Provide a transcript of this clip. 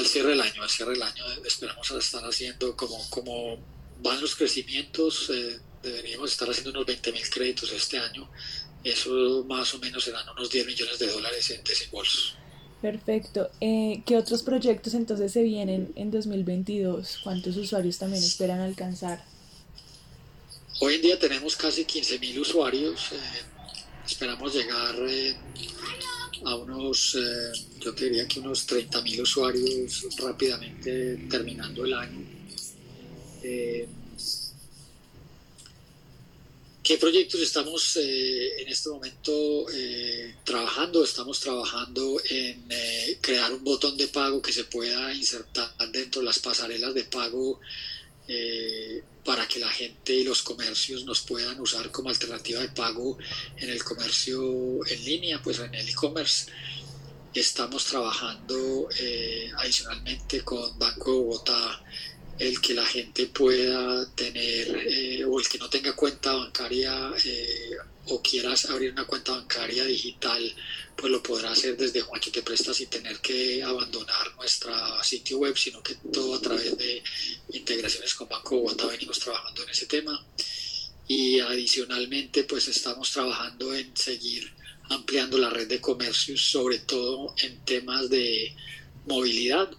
al cierre del año esperamos estar haciendo como, como van los crecimientos, eh, deberíamos estar haciendo unos 20 mil créditos este año. Eso más o menos serán unos 10 millones de dólares en desembolsos. Perfecto. Eh, ¿Qué otros proyectos entonces se vienen en 2022? ¿Cuántos usuarios también esperan alcanzar? Hoy en día tenemos casi 15.000 usuarios. Eh, esperamos llegar eh, a unos, eh, yo te diría que unos 30.000 usuarios rápidamente terminando el año. ¿Qué proyectos estamos en este momento trabajando? Estamos trabajando en crear un botón de pago que se pueda insertar dentro de las pasarelas de pago eh, para que la gente y los comercios nos puedan usar como alternativa de pago en el comercio en línea, pues en el e-commerce. Estamos trabajando eh, adicionalmente con Banco de Bogotá el que la gente pueda tener eh, o el que no tenga cuenta bancaria eh, o quieras abrir una cuenta bancaria digital, pues lo podrá hacer desde Juancho Te Presta sin tener que abandonar nuestra sitio web, sino que todo a través de integraciones con Banco Bogotá venimos trabajando en ese tema. Y adicionalmente, pues estamos trabajando en seguir ampliando la red de comercios, sobre todo en temas de movilidad.